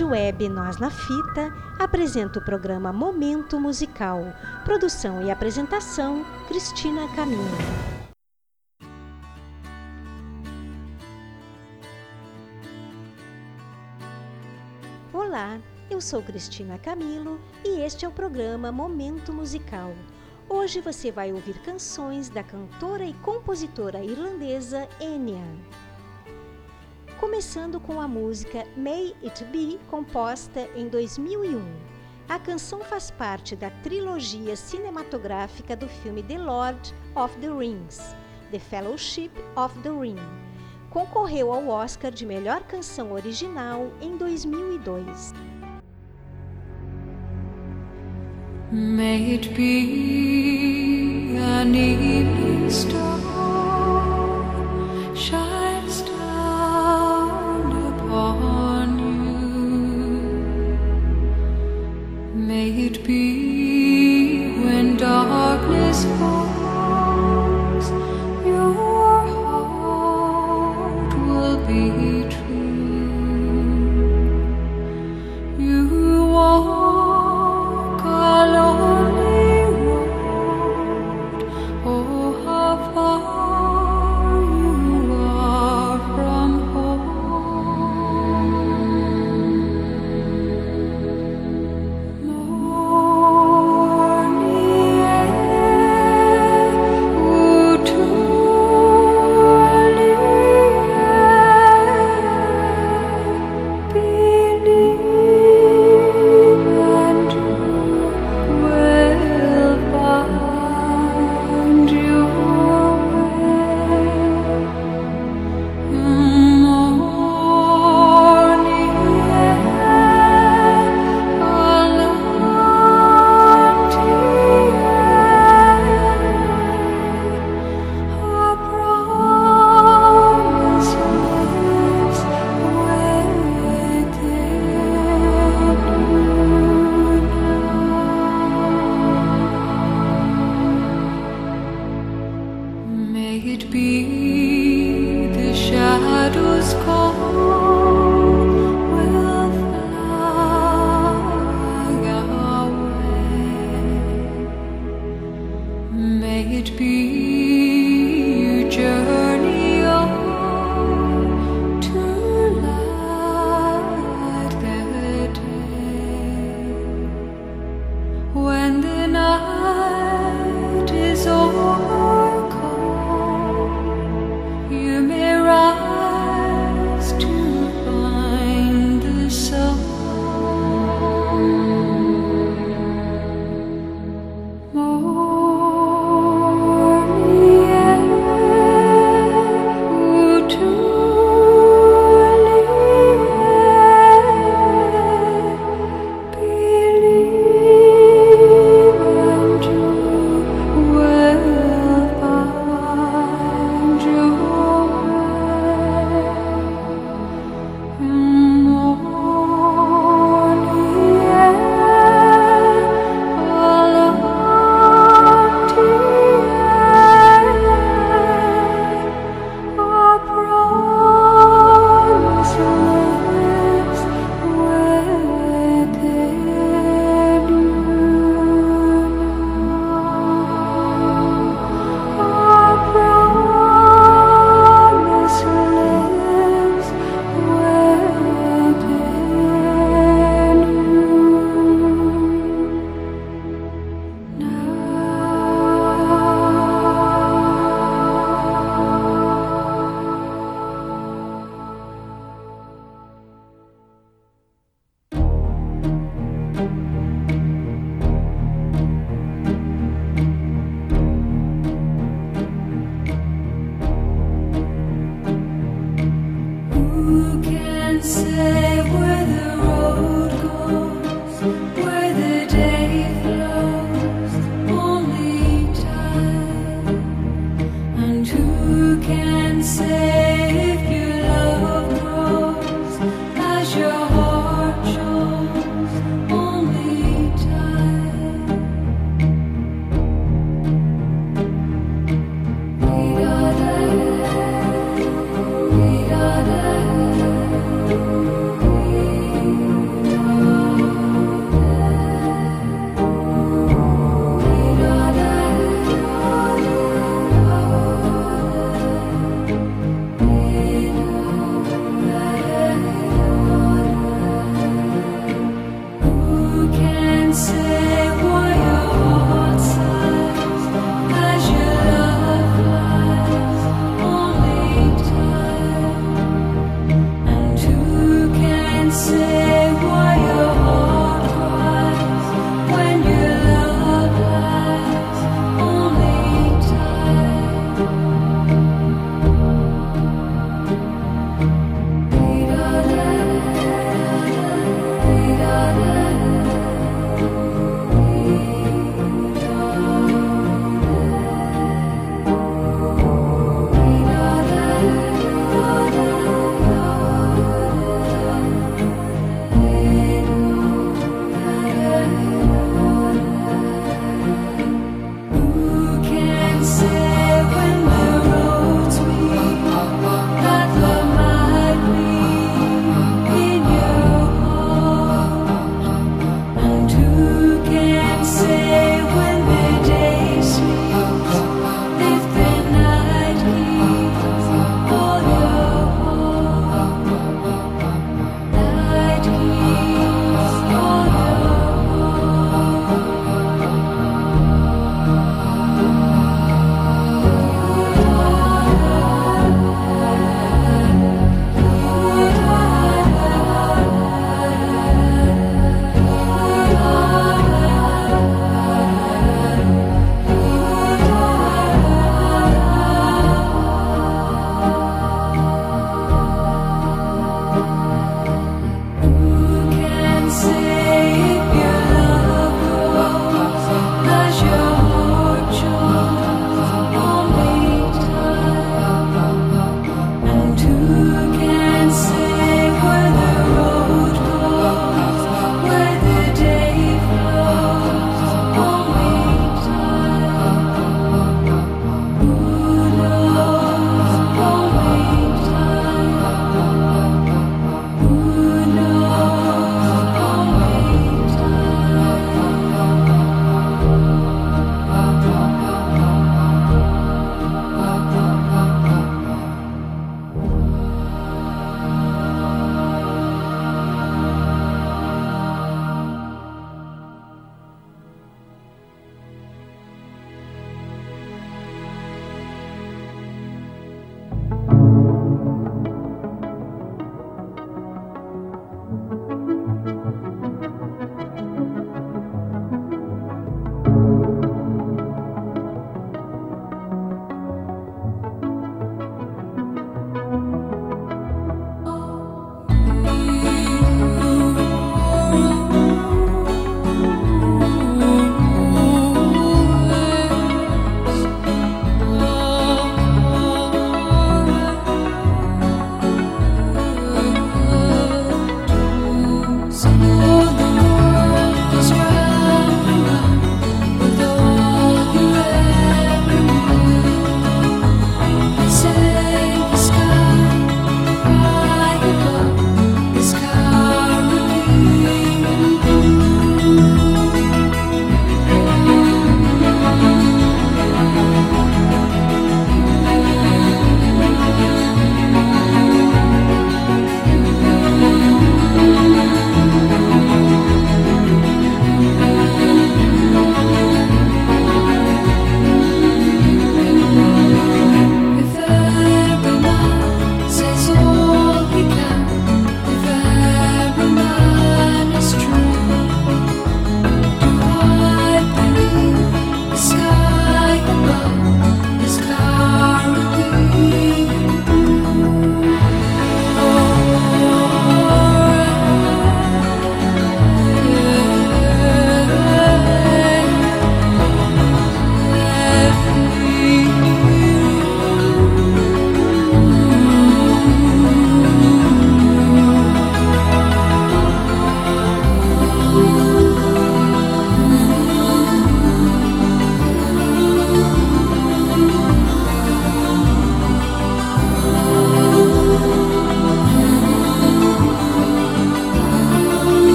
Rádio Web Nós na Fita apresenta o programa Momento Musical. Produção e apresentação: Cristina Caminho. Olá, eu sou Cristina Camilo e este é o programa Momento Musical. Hoje você vai ouvir canções da cantora e compositora irlandesa Enya começando com a música May It Be, composta em 2001. A canção faz parte da trilogia cinematográfica do filme The Lord of the Rings, The Fellowship of the Ring. Concorreu ao Oscar de melhor canção original em 2002. May it be an evening star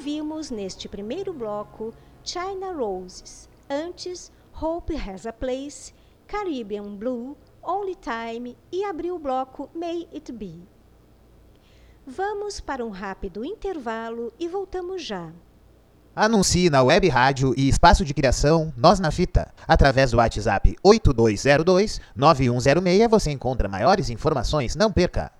Ouvimos neste primeiro bloco China Roses, antes Hope Has a Place, Caribbean Blue, Only Time e abriu o bloco May It Be. Vamos para um rápido intervalo e voltamos já. Anuncie na web rádio e espaço de criação Nós na Fita. Através do WhatsApp 8202-9106 você encontra maiores informações. Não perca!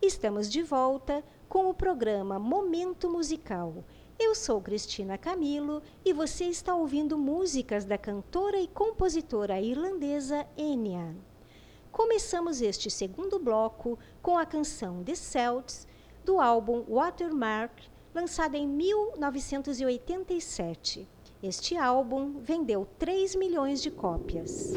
Estamos de volta com o programa Momento Musical. Eu sou Cristina Camilo e você está ouvindo músicas da cantora e compositora irlandesa Enya. Começamos este segundo bloco com a canção The Celts do álbum Watermark lançada em 1987. Este álbum vendeu 3 milhões de cópias.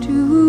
To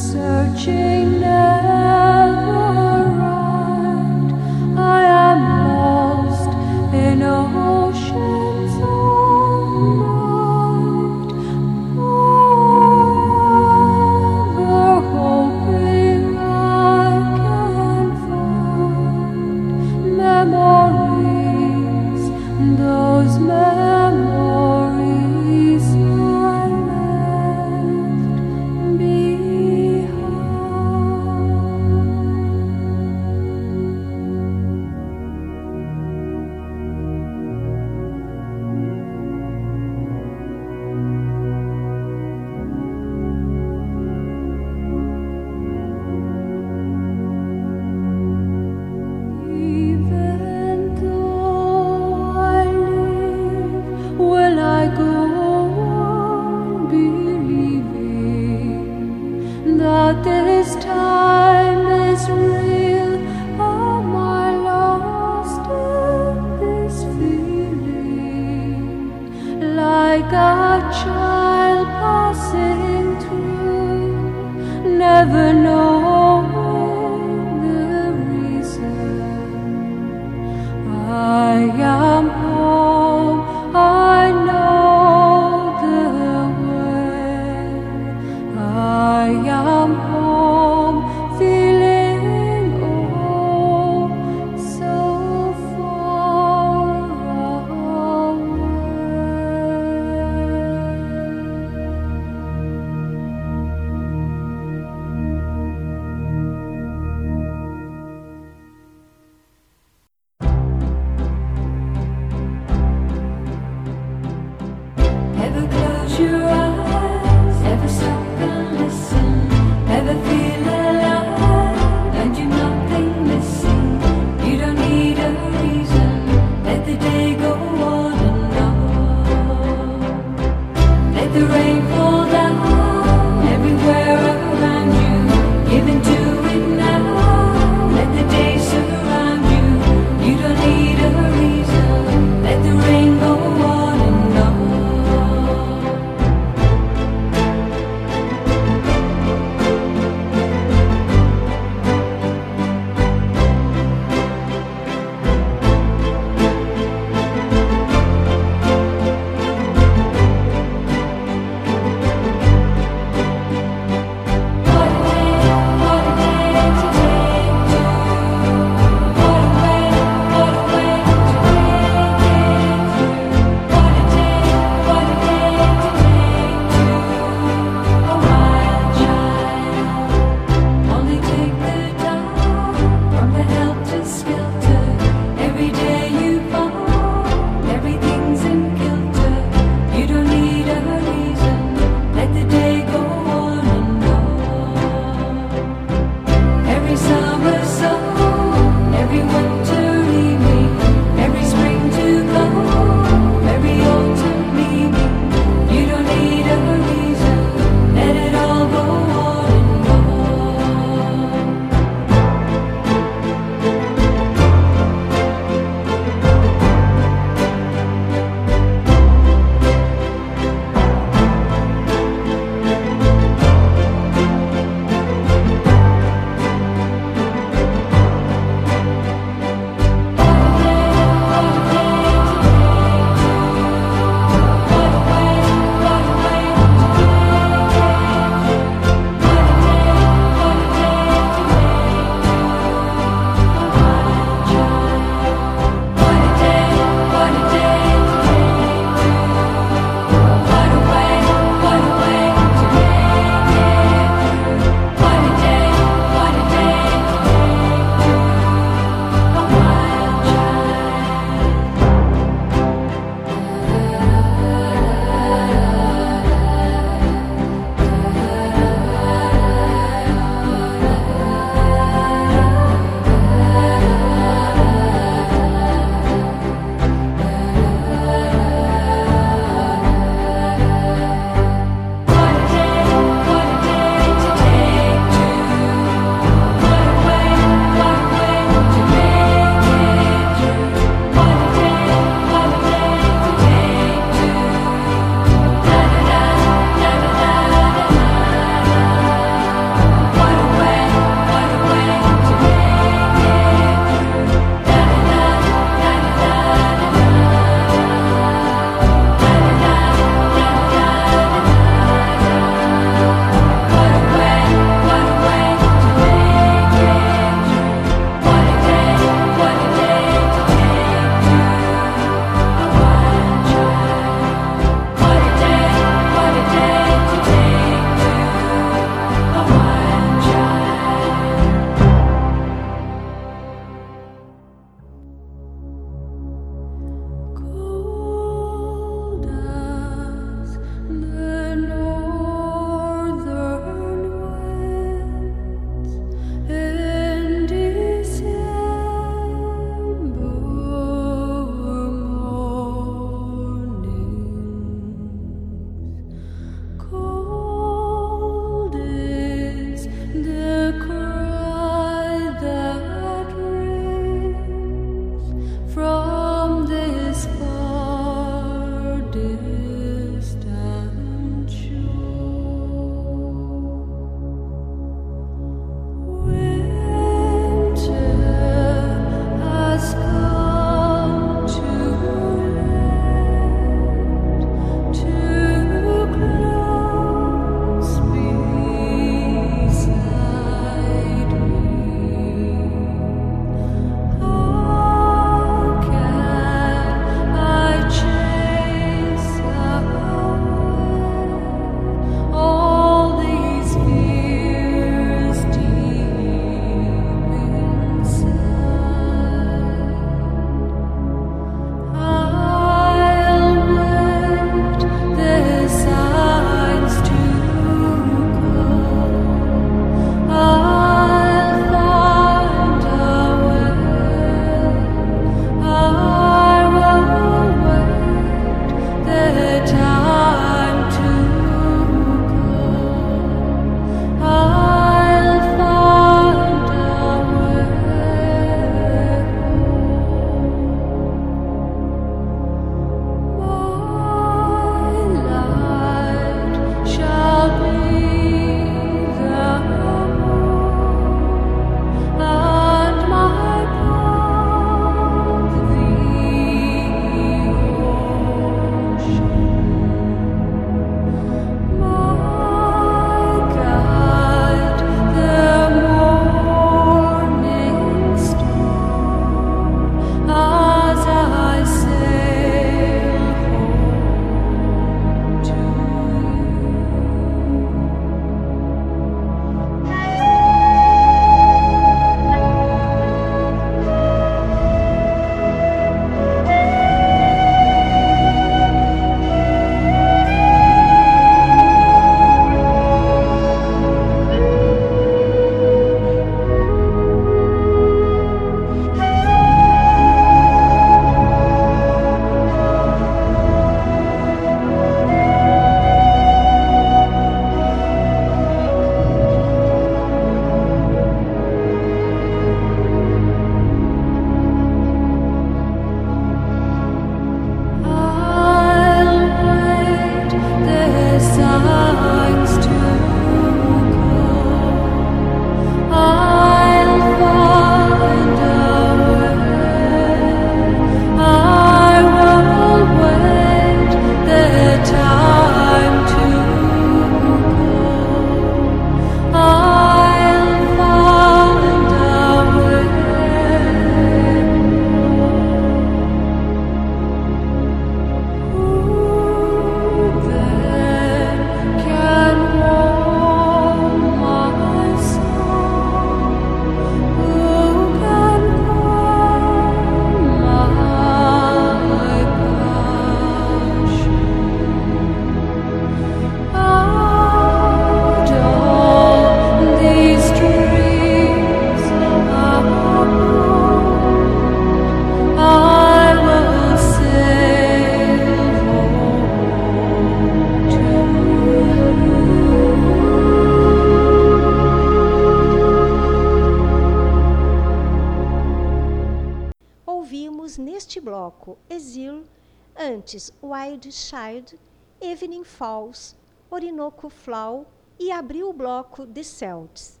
Child, Evening Falls, Orinoco Flow e abriu o bloco The Celts.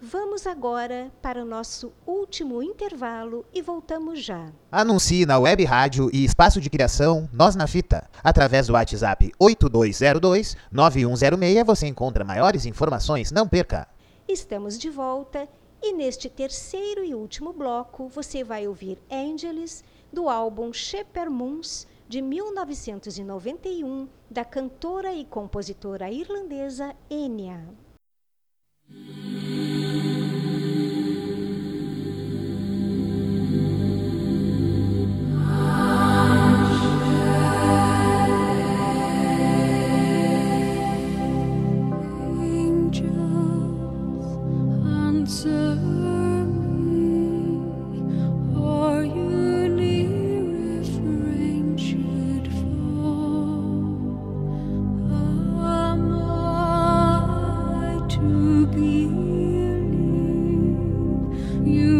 Vamos agora para o nosso último intervalo e voltamos já. Anuncie na web rádio e espaço de criação Nós na Fita. Através do WhatsApp 8202-9106 você encontra maiores informações. Não perca! Estamos de volta e neste terceiro e último bloco você vai ouvir Angeles do álbum Shepherd Moons de 1991 da cantora e compositora irlandesa Enya. You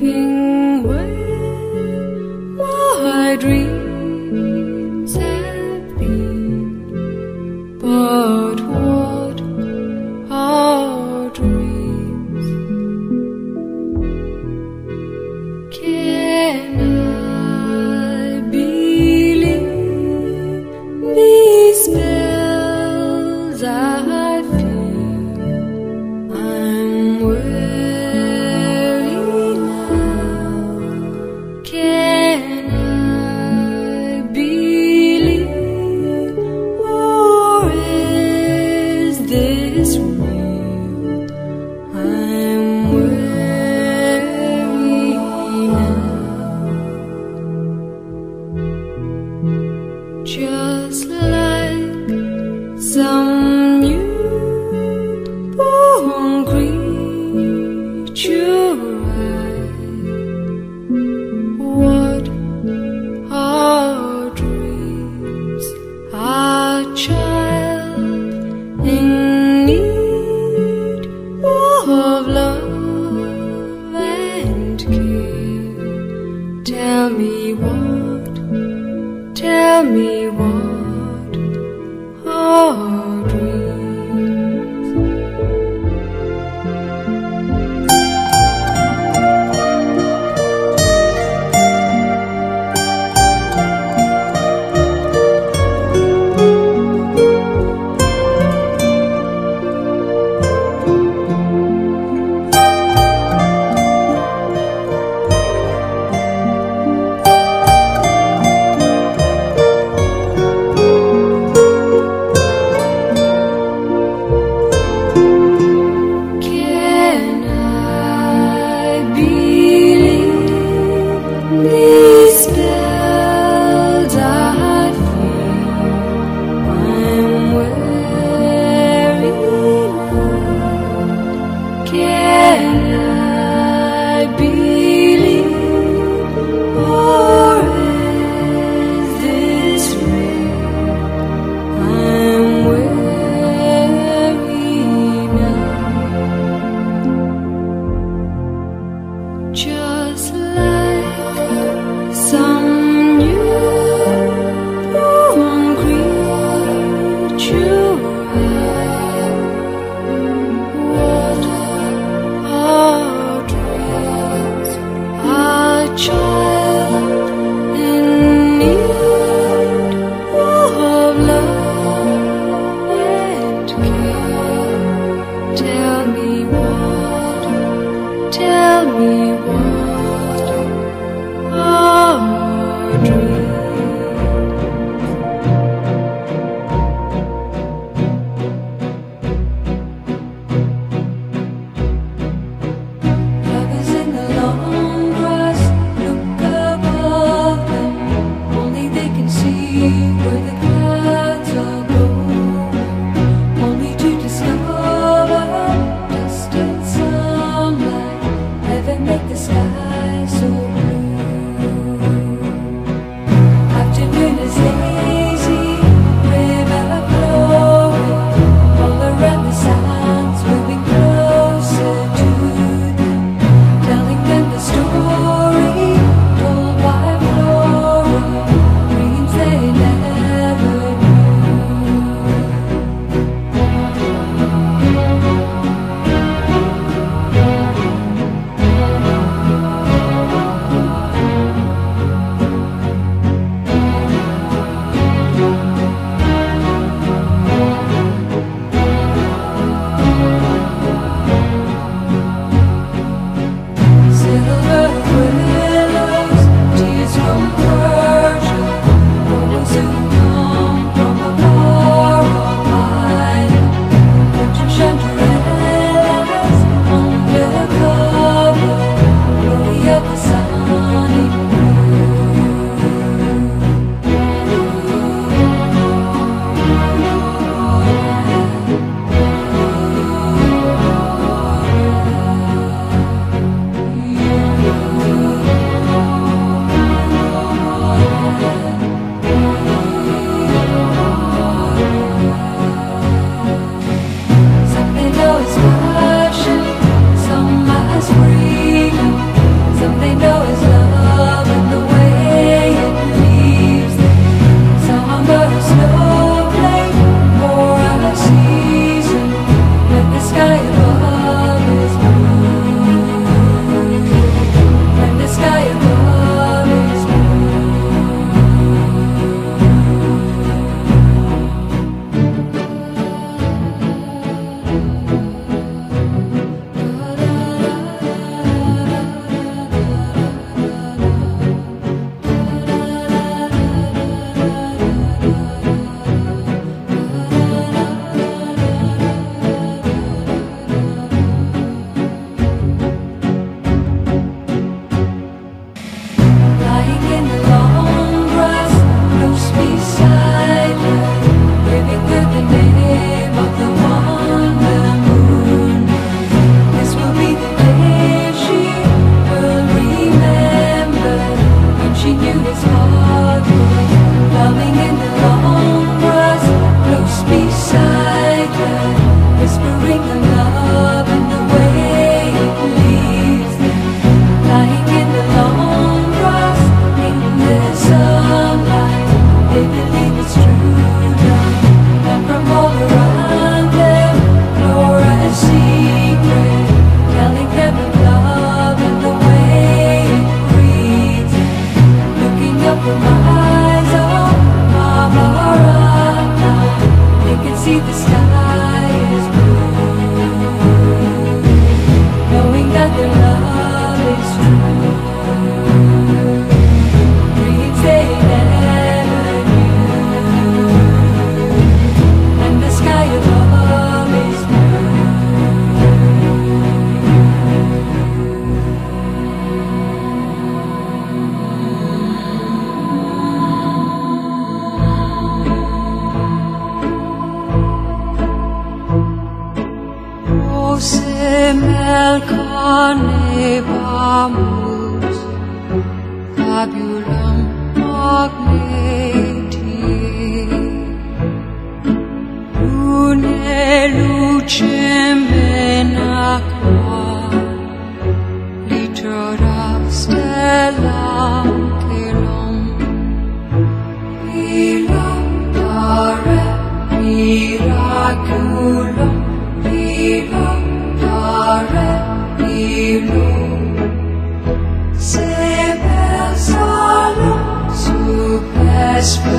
walking with I dream.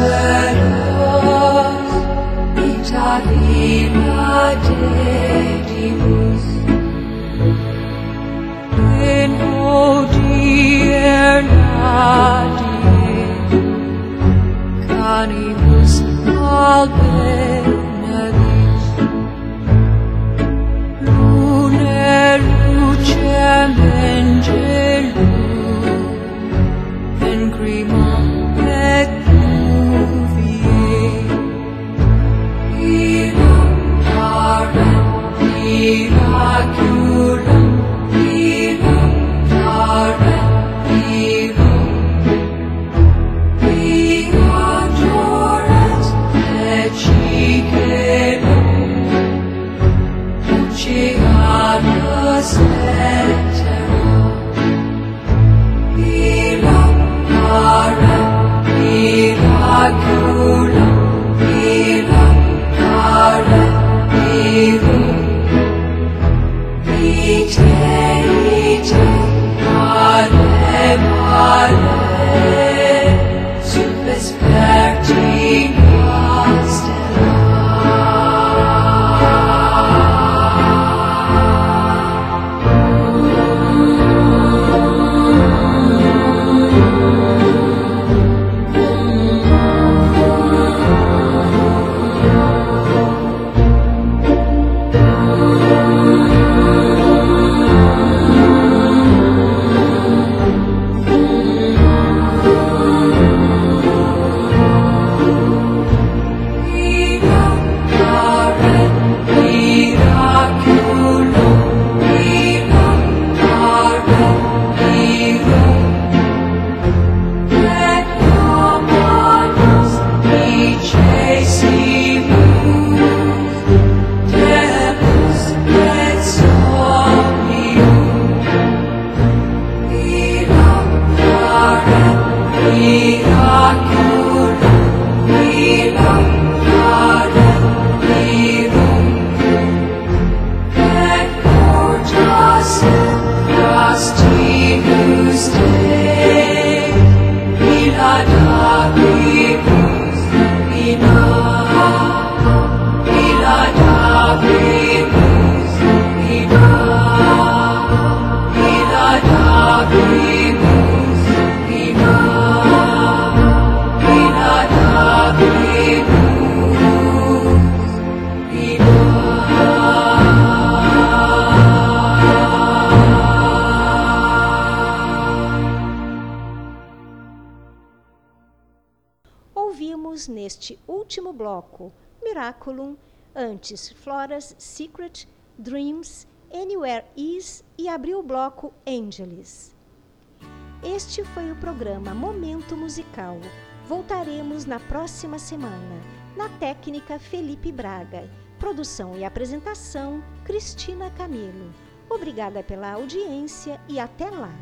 love. Flora's Secret, Dreams, Anywhere Is e abriu o bloco Angeles. Este foi o programa Momento Musical. Voltaremos na próxima semana. Na técnica Felipe Braga. Produção e apresentação Cristina Camilo. Obrigada pela audiência e até lá.